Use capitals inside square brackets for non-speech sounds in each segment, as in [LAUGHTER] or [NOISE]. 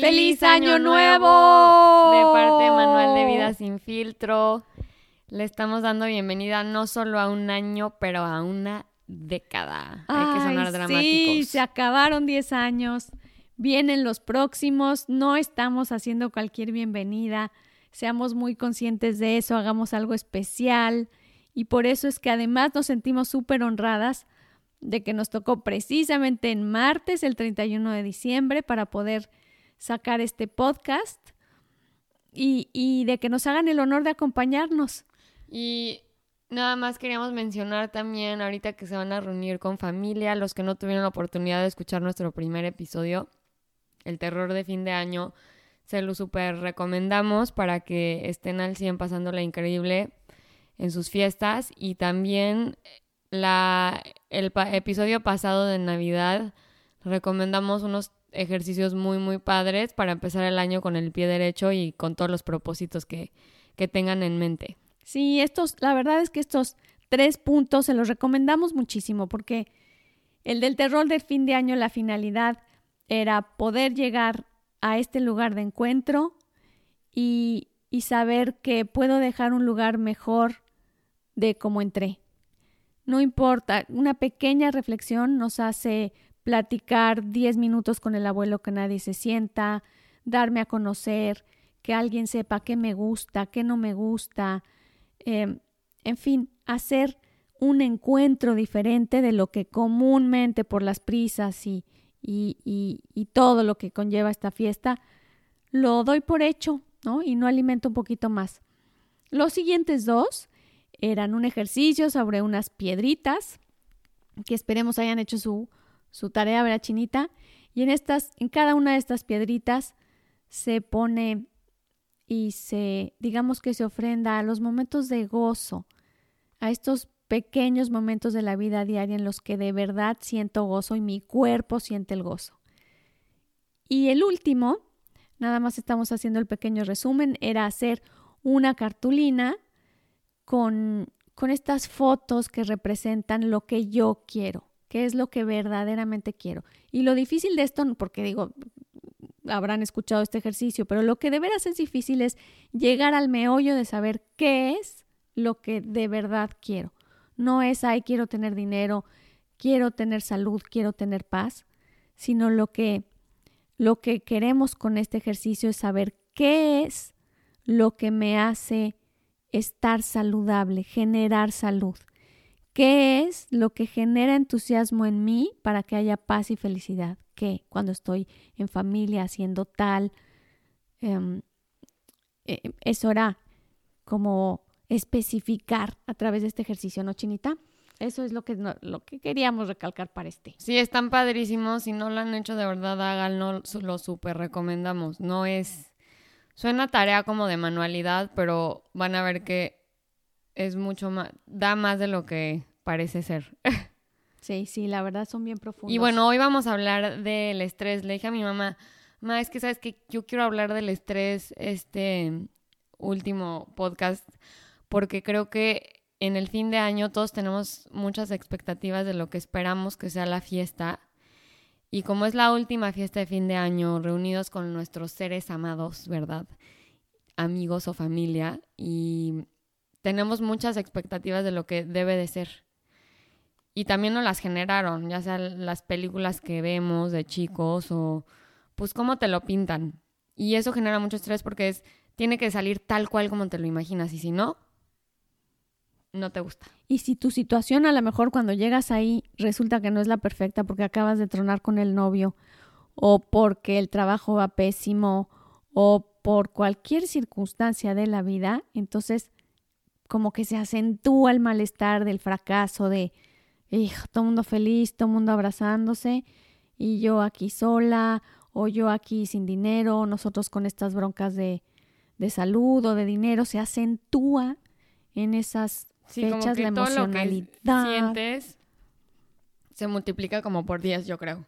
¡Feliz, Año, nuevo! De parte de Manuel de Vida Sin Filtro. Le estamos dando bienvenida no solo a un año, pero a una década. Hay que sonar dramáticos. Sí, se acabaron 10 años. Vienen los próximos. No estamos haciendo cualquier bienvenida. Seamos muy conscientes de eso. Hagamos algo especial. Y por eso es que además nos sentimos súper honradas de que nos tocó precisamente en martes, el 31 de diciembre, para poder sacar este podcast y, de que nos hagan el honor de acompañarnos. Y nada más queríamos mencionar también ahorita que se van a reunir con familia, los que no tuvieron la oportunidad de escuchar nuestro primer episodio, el terror de fin de año, se lo super recomendamos para que estén al 100 pasándola increíble en sus fiestas y también la, el episodio pasado de Navidad recomendamos unos ejercicios muy, muy padres para empezar el año con el pie derecho y con todos los propósitos que, que tengan en mente. Sí, estos, la verdad es que estos tres puntos se los recomendamos muchísimo porque el del terror del fin de año, la finalidad era poder llegar a este lugar de encuentro y, y saber que puedo dejar un lugar mejor de cómo entré. No importa, una pequeña reflexión nos hace platicar 10 minutos con el abuelo que nadie se sienta, darme a conocer, que alguien sepa qué me gusta, qué no me gusta, em, en fin, hacer un encuentro diferente de lo que comúnmente por las prisas y, y, y, y todo lo que conlleva esta fiesta, lo doy por hecho, ¿no? Y no alimento un poquito más. Los siguientes dos eran un ejercicio sobre unas piedritas que esperemos hayan hecho su, su tarea, ¿verdad, Chinita? Y en estas, en cada una de estas piedritas se pone y se, digamos que se ofrenda a los momentos de gozo, a estos pequeños momentos de la vida diaria en los que de verdad siento gozo y mi cuerpo siente el gozo. Y el último, nada más estamos haciendo el pequeño resumen, era hacer una cartulina con, con estas fotos que representan lo que yo quiero, qué es lo que verdaderamente quiero. Y lo difícil de esto, porque digo, habrán escuchado este ejercicio, pero lo que de veras es difícil es llegar al meollo de saber qué es lo que de verdad quiero. No es, ay, quiero tener dinero, quiero tener salud, quiero tener paz, sino lo que, lo que queremos con este ejercicio es saber qué es lo que me hace estar saludable, generar salud. ¿Qué es lo que genera entusiasmo en mí para que haya paz y felicidad? ¿Qué? Cuando estoy en familia haciendo tal. Em, eh, es hora como especificar a través de este ejercicio, ¿no, Chinita? Eso es lo que, lo que queríamos recalcar para este. Sí, están padrísimos. Si no lo han hecho de verdad, háganlo. Lo súper recomendamos. No es Suena tarea como de manualidad, pero van a ver que es mucho más, da más de lo que parece ser. [LAUGHS] Sí, sí, la verdad son bien profundos. Y bueno, hoy vamos a hablar del estrés. Le dije a mi mamá, mamá, es que sabes que yo quiero hablar del estrés este último podcast, porque creo que en el fin de año todos tenemos muchas expectativas de lo que esperamos que sea la fiesta y como es la última fiesta de fin de año, reunidos con nuestros seres amados, ¿verdad? Amigos o familia, y tenemos muchas expectativas de lo que debe de ser. Y también nos las generaron, ya sea las películas que vemos de chicos o pues cómo te lo pintan. Y eso genera mucho estrés porque es, tiene que salir tal cual como te lo imaginas. Y si no, no te gusta. Y si tu situación a lo mejor cuando llegas ahí resulta que no es la perfecta porque acabas de tronar con el novio o porque el trabajo va pésimo o por cualquier circunstancia de la vida, entonces como que se acentúa el malestar del fracaso de hijo, todo mundo feliz, todo mundo abrazándose y yo aquí sola o yo aquí sin dinero, nosotros con estas broncas de, de salud o de dinero, se acentúa en esas Sí, como que todo lo que sientes se multiplica como por 10, yo creo.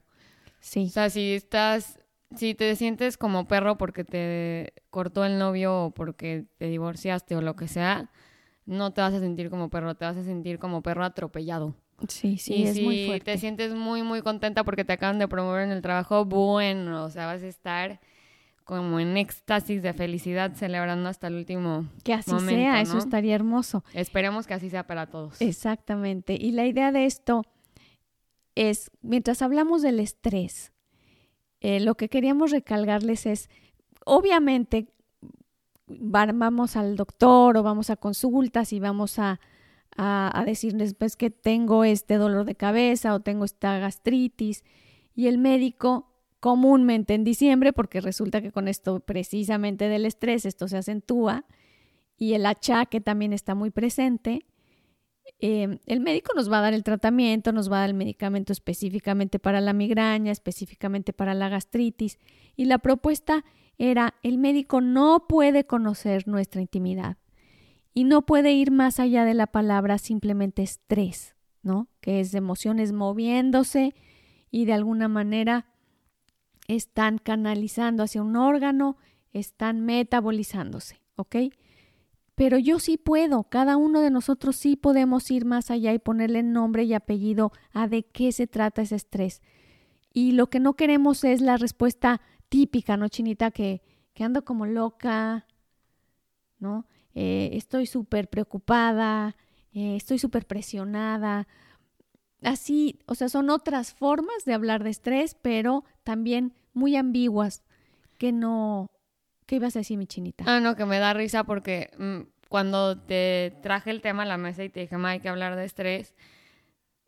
Sí. O sea, si estás, si te sientes como perro porque te cortó el novio o porque te divorciaste o lo que sea, no te vas a sentir como perro, te vas a sentir como perro atropellado. Sí, sí, es muy te sientes muy, muy contenta porque te acaban de promover en el trabajo, bueno, o sea, vas a estar como en éxtasis de felicidad, celebrando hasta el último Que así momento, sea, eso estaría hermoso. Esperemos que así sea para todos. Exactamente. Y la idea de esto es, mientras hablamos del estrés, eh, lo que queríamos recalcarles es, obviamente, vamos al doctor o vamos a consultas y vamos a, a, a decirles pues, que tengo este dolor de cabeza o tengo esta gastritis y el médico comúnmente en diciembre, porque resulta que con esto precisamente del estrés esto se acentúa y el achaque también está muy presente, eh, el médico nos va a dar el tratamiento, nos va a dar el medicamento específicamente para la migraña, específicamente para la gastritis. Y la propuesta era, el médico no puede conocer nuestra intimidad y no puede ir más allá de la palabra simplemente estrés, ¿no? Que es emociones moviéndose y de alguna manera están canalizando hacia un órgano, están metabolizándose, ¿ok? Pero yo sí puedo, cada uno de nosotros sí podemos ir más allá y ponerle nombre y apellido a de qué se trata ese estrés. Y lo que no queremos es la respuesta típica, ¿no, Chinita? Que, que ando como loca, ¿no? Eh, estoy súper preocupada, eh, estoy súper presionada. Así, o sea, son otras formas de hablar de estrés, pero también muy ambiguas, que no... ¿Qué ibas a decir, mi Chinita? Ah, no, que me da risa porque mm, cuando te traje el tema a la mesa y te dije, ma, hay que hablar de estrés,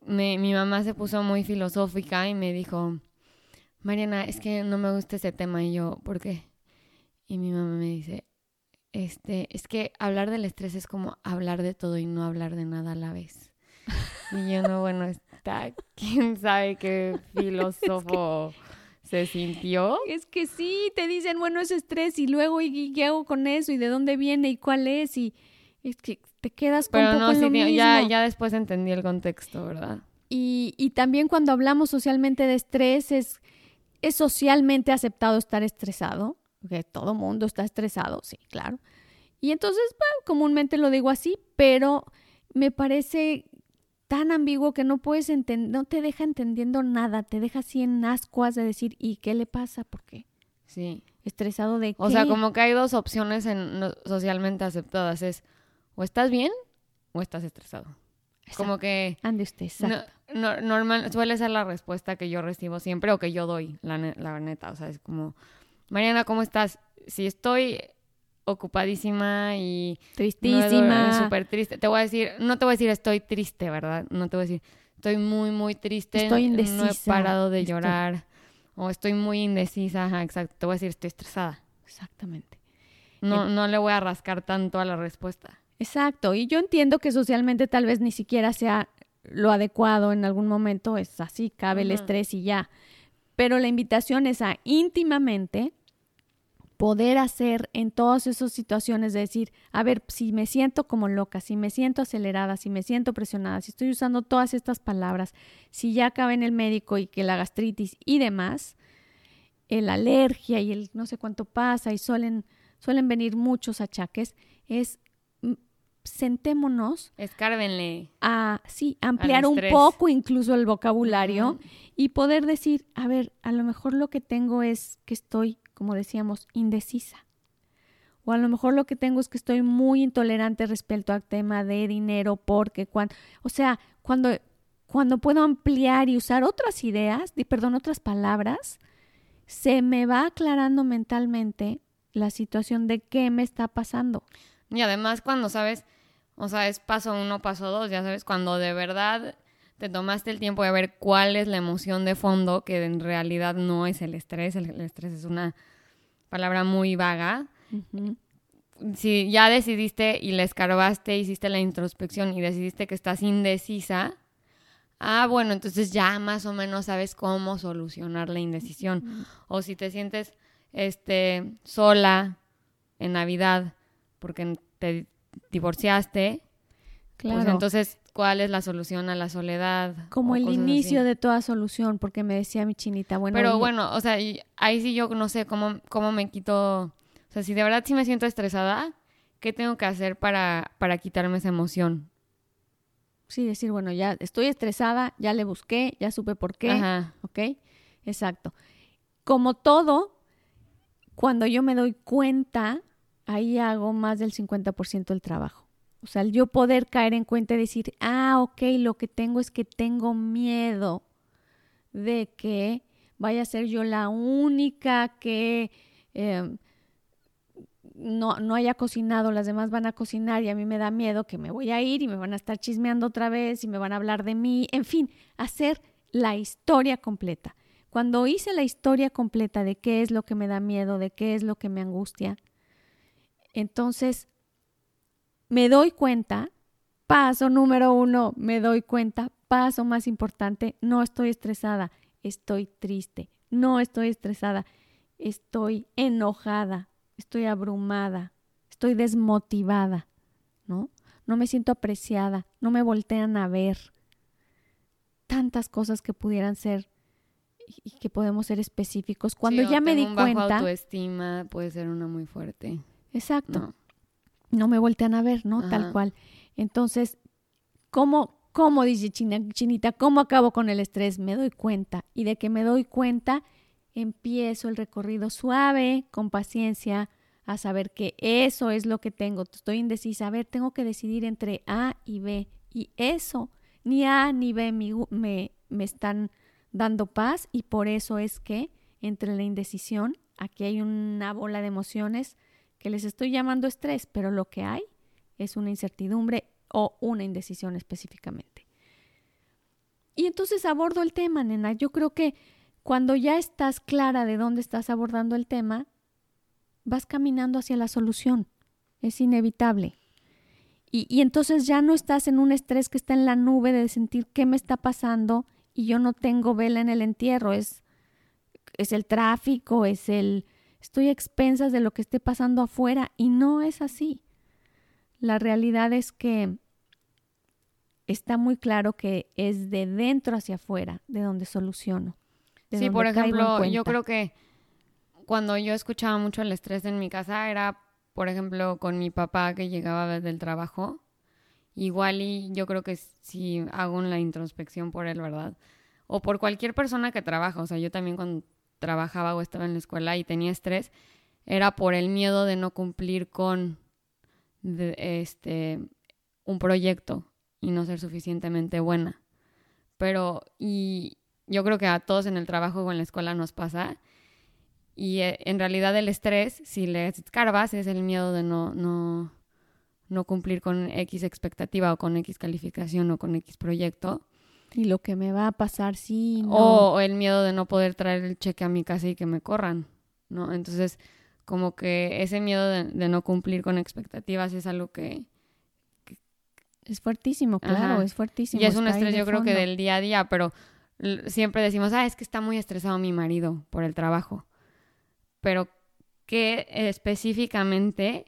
me- mi mamá se puso muy filosófica y me dijo, Mariana, es que no me gusta ese tema. Y yo, ¿por qué? Y mi mamá me dice, este, es que hablar del estrés es como hablar de todo y no hablar de nada a la vez. Y yo, no, bueno, está, [LAUGHS] quién sabe qué [LAUGHS] filósofo se sintió. Es que sí, te dicen, bueno, es estrés y luego, ¿y, qué hago con eso? ¿Y de dónde viene? ¿Y cuál es? Y es que te quedas con Pero un poco no, en lo ya, mismo. ya después entendí el contexto, ¿verdad? Y, y también cuando hablamos socialmente de estrés, es, es socialmente aceptado estar estresado, porque todo mundo está estresado, sí, claro. Y entonces, bueno, comúnmente lo digo así, pero me parece tan ambiguo que no puedes entender, no te deja entendiendo nada, te deja así en ascuas de decir, ¿y qué le pasa? ¿Por qué? Sí. ¿Estresado de qué? O sea, como que hay dos opciones en, no- socialmente aceptadas. Es o estás bien o estás estresado. Como que Ande usted, exacto. no- normal, suele ser la respuesta que yo recibo siempre o que yo doy, la, la neta. O sea, es como, Mariana, ¿cómo estás? Si estoy ocupadísima y no he- Tristísima. súper triste, te voy a decir, no te voy a decir estoy triste, ¿verdad? No te voy a decir estoy muy, muy triste, Estoy no he indecisa, parado de estoy- llorar o estoy muy indecisa, ajá, exacto. Te voy a decir estoy estresada. Exactamente. No, no le voy a rascar tanto a la respuesta. Exacto. Y yo entiendo que socialmente tal vez ni siquiera sea lo adecuado en algún momento, es así, cabe el estrés y ya. Pero la invitación es a íntimamente poder hacer en todas esas situaciones de decir, a ver, si me siento como loca, si me siento acelerada, si me siento presionada, si estoy usando todas estas palabras, si ya acaba en el médico y que la gastritis y demás, el alergia y el no sé cuánto pasa y suelen, suelen venir muchos achaques, es mm, sentémonos Escárbenle. a sí, ampliar un poco incluso el vocabulario y poder decir, a ver, a lo mejor lo que tengo es que estoy, como decíamos, indecisa. O a lo mejor lo que tengo es que estoy muy intolerante respecto al tema de dinero porque cuando, o sea, cuando cuando puedo ampliar y usar otras ideas, di- perdón, otras palabras, se me va aclarando mentalmente la situación de qué me está pasando. Y además cuando sabes, o sea, es paso uno, paso dos, ya sabes, cuando de verdad te tomaste el tiempo de ver cuál es la emoción de fondo, que en realidad no es el estrés, el, el estrés es una palabra muy vaga. Si ya decidiste y le escarbaste, hiciste la introspección y decidiste que estás indecisa, ah, bueno, entonces ya más o menos sabes cómo solucionar la indecisión. O si te sientes este, sola en Navidad porque te divorciaste, Claro. pues entonces, ¿cuál es la solución a la soledad? Como el inicio así. de toda solución, porque me decía mi chinita, bueno, Pero y- bueno, o sea, ahí sí yo no sé cómo, cómo me quito, o sea, si de verdad sí me siento estresada, ¿qué tengo que hacer para, para quitarme esa emoción? sí, decir, bueno, ya estoy estresada, ya le busqué, ya supe por qué, Ajá. ¿ok? Exacto. Como todo, cuando yo me doy cuenta, ahí hago más del 50% del trabajo. O sea, yo poder caer en cuenta y decir, ah, ok, lo que tengo es que tengo miedo de que vaya a ser yo la única que eh, no, no haya cocinado, las demás van a cocinar y a mí me da miedo que me voy a ir y me van a estar chismeando otra vez y me van a hablar de mí. En fin, hacer la historia completa. Cuando hice la historia completa de qué es lo que me da miedo, de qué es lo que me angustia, entonces me doy cuenta, paso número uno, me doy cuenta, paso más importante, no estoy estresada, estoy triste, no estoy estresada, estoy enojada, estoy abrumada, estoy desmotivada, ¿no? No me siento apreciada, no me voltean a ver. Tantas cosas que pudieran ser y que podemos ser específicos. Cuando ya me di un cuenta. Bajo autoestima puede ser una muy fuerte. Exacto. No, me voltean a ver, ¿no? Tal cual. Entonces, ¿cómo, cómo dice Chinita, cómo acabo con el estrés? Me doy cuenta. Y de que me doy cuenta, empiezo el recorrido suave, con paciencia, a saber que eso es lo que tengo. Estoy indecisa. A ver, tengo que decidir entre A y B. Y eso, ni A ni B me, me están dando paz y por eso es que entre la indecisión, aquí hay una bola de emociones que les estoy llamando estrés, pero lo que hay es una incertidumbre o una indecisión específicamente. Y entonces abordo el tema, nena. Yo creo que cuando ya estás clara de dónde estás abordando el tema, vas caminando hacia la solución. Es inevitable. Y, entonces ya no estás en un estrés que está en la nube de sentir qué me está pasando y yo no tengo vela en el entierro. Es, es el tráfico, es el... Estoy a expensas de lo que esté pasando afuera y no es así. La realidad es que está muy claro que es de dentro hacia afuera de donde soluciono sí, por ejemplo, yo creo que cuando yo escuchaba mucho el estrés en mi casa era, por ejemplo, con mi papá que llegaba desde el trabajo. Igual y yo creo que si hago una introspección por él, ¿verdad? O por cualquier persona que trabaja. O sea, yo también cuando trabajaba o estaba en la escuela y tenía estrés, era por el miedo de no cumplir con este un proyecto y no ser suficientemente buena. Pero, y, yo creo que a todos en el trabajo o en la escuela nos pasa. Y eh, en realidad el estrés, si le escarbas, es el miedo de no, no, no cumplir con X expectativa o con X calificación o con X proyecto. Y lo que me va a pasar si no. O, el miedo de no poder traer el cheque a mi casa y que me corran, ¿no? Entonces, como que ese miedo de, no cumplir con expectativas es algo que... es fuertísimo, claro, es fuertísimo. Y es un estrés yo creo que del día a día, pero siempre decimos, ah, es que está muy estresado mi marido por el trabajo. Pero, ¿qué específicamente,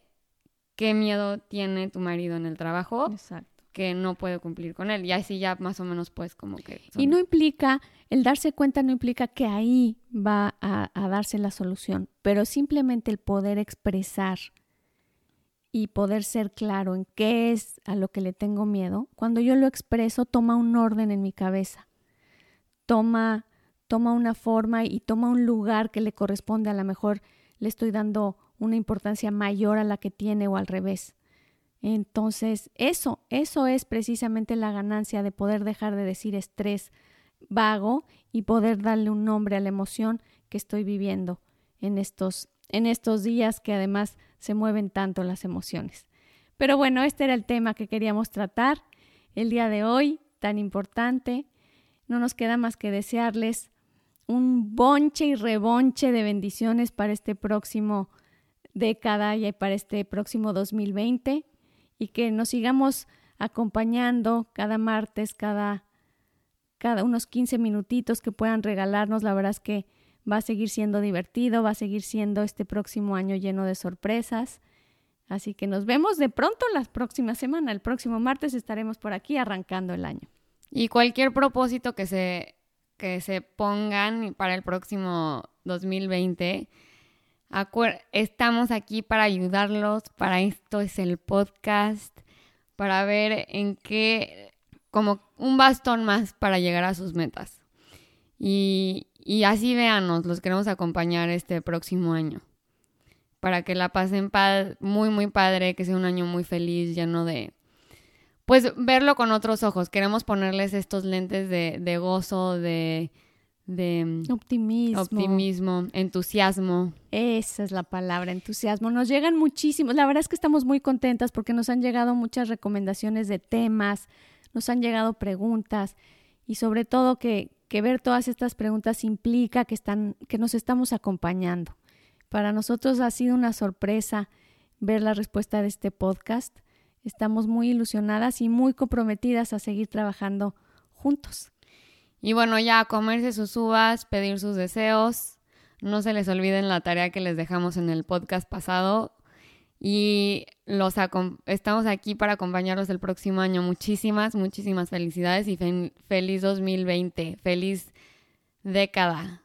qué miedo tiene tu marido en el trabajo? Exacto. Que no puede cumplir con él. Y así ya más o menos, pues, como que. Y no implica, el darse cuenta no implica que ahí va a, a darse la solución, pero simplemente el poder expresar y poder ser claro en qué es a lo que le tengo miedo, cuando yo lo expreso, toma un orden en mi cabeza toma, toma una forma y toma un lugar que le corresponde, a lo mejor le estoy dando una importancia mayor a la que tiene o al revés. Entonces, eso, eso es precisamente la ganancia de poder dejar de decir estrés vago y poder darle un nombre a la emoción que estoy viviendo en estos, en estos días que además se mueven tanto las emociones. Pero bueno, este era el tema que queríamos tratar el día de hoy, tan importante no nos queda más que desearles un bonche y rebonche de bendiciones para este próximo década y para este próximo 2020 y que nos sigamos acompañando cada martes, cada, cada unos 15 minutitos que puedan regalarnos. La verdad es que va a seguir siendo divertido, va a seguir siendo este próximo año lleno de sorpresas. Así que nos vemos de pronto la próxima semana. El próximo martes estaremos por aquí arrancando el año. Y cualquier propósito que se, que se pongan para el próximo 2020, estamos aquí para ayudarlos, para esto es el podcast, para ver en qué, como un bastón más para llegar a sus metas. Y, así véanos, los queremos acompañar este próximo año. para que la pasen muy, muy padre, que sea un año muy feliz, lleno de, pues verlo con otros ojos. Queremos ponerles estos lentes de, de gozo, de, de mm, optimismo. optimismo, entusiasmo. Esa es la palabra, entusiasmo. Nos llegan muchísimos. La verdad es que estamos muy contentas porque nos han llegado muchas recomendaciones de temas, nos han llegado preguntas y sobre todo que, que ver todas estas preguntas implica que, están, que nos estamos acompañando. Para nosotros ha sido una sorpresa ver la respuesta de este podcast. Estamos muy ilusionadas y muy comprometidas a seguir trabajando juntos. Y bueno, ya comerse sus uvas, pedir sus deseos. No se les olviden la tarea que les dejamos en el podcast pasado. Y los estamos aquí para acompañarlos el próximo año. Muchísimas, muchísimas felicidades y feliz 2020. Feliz década.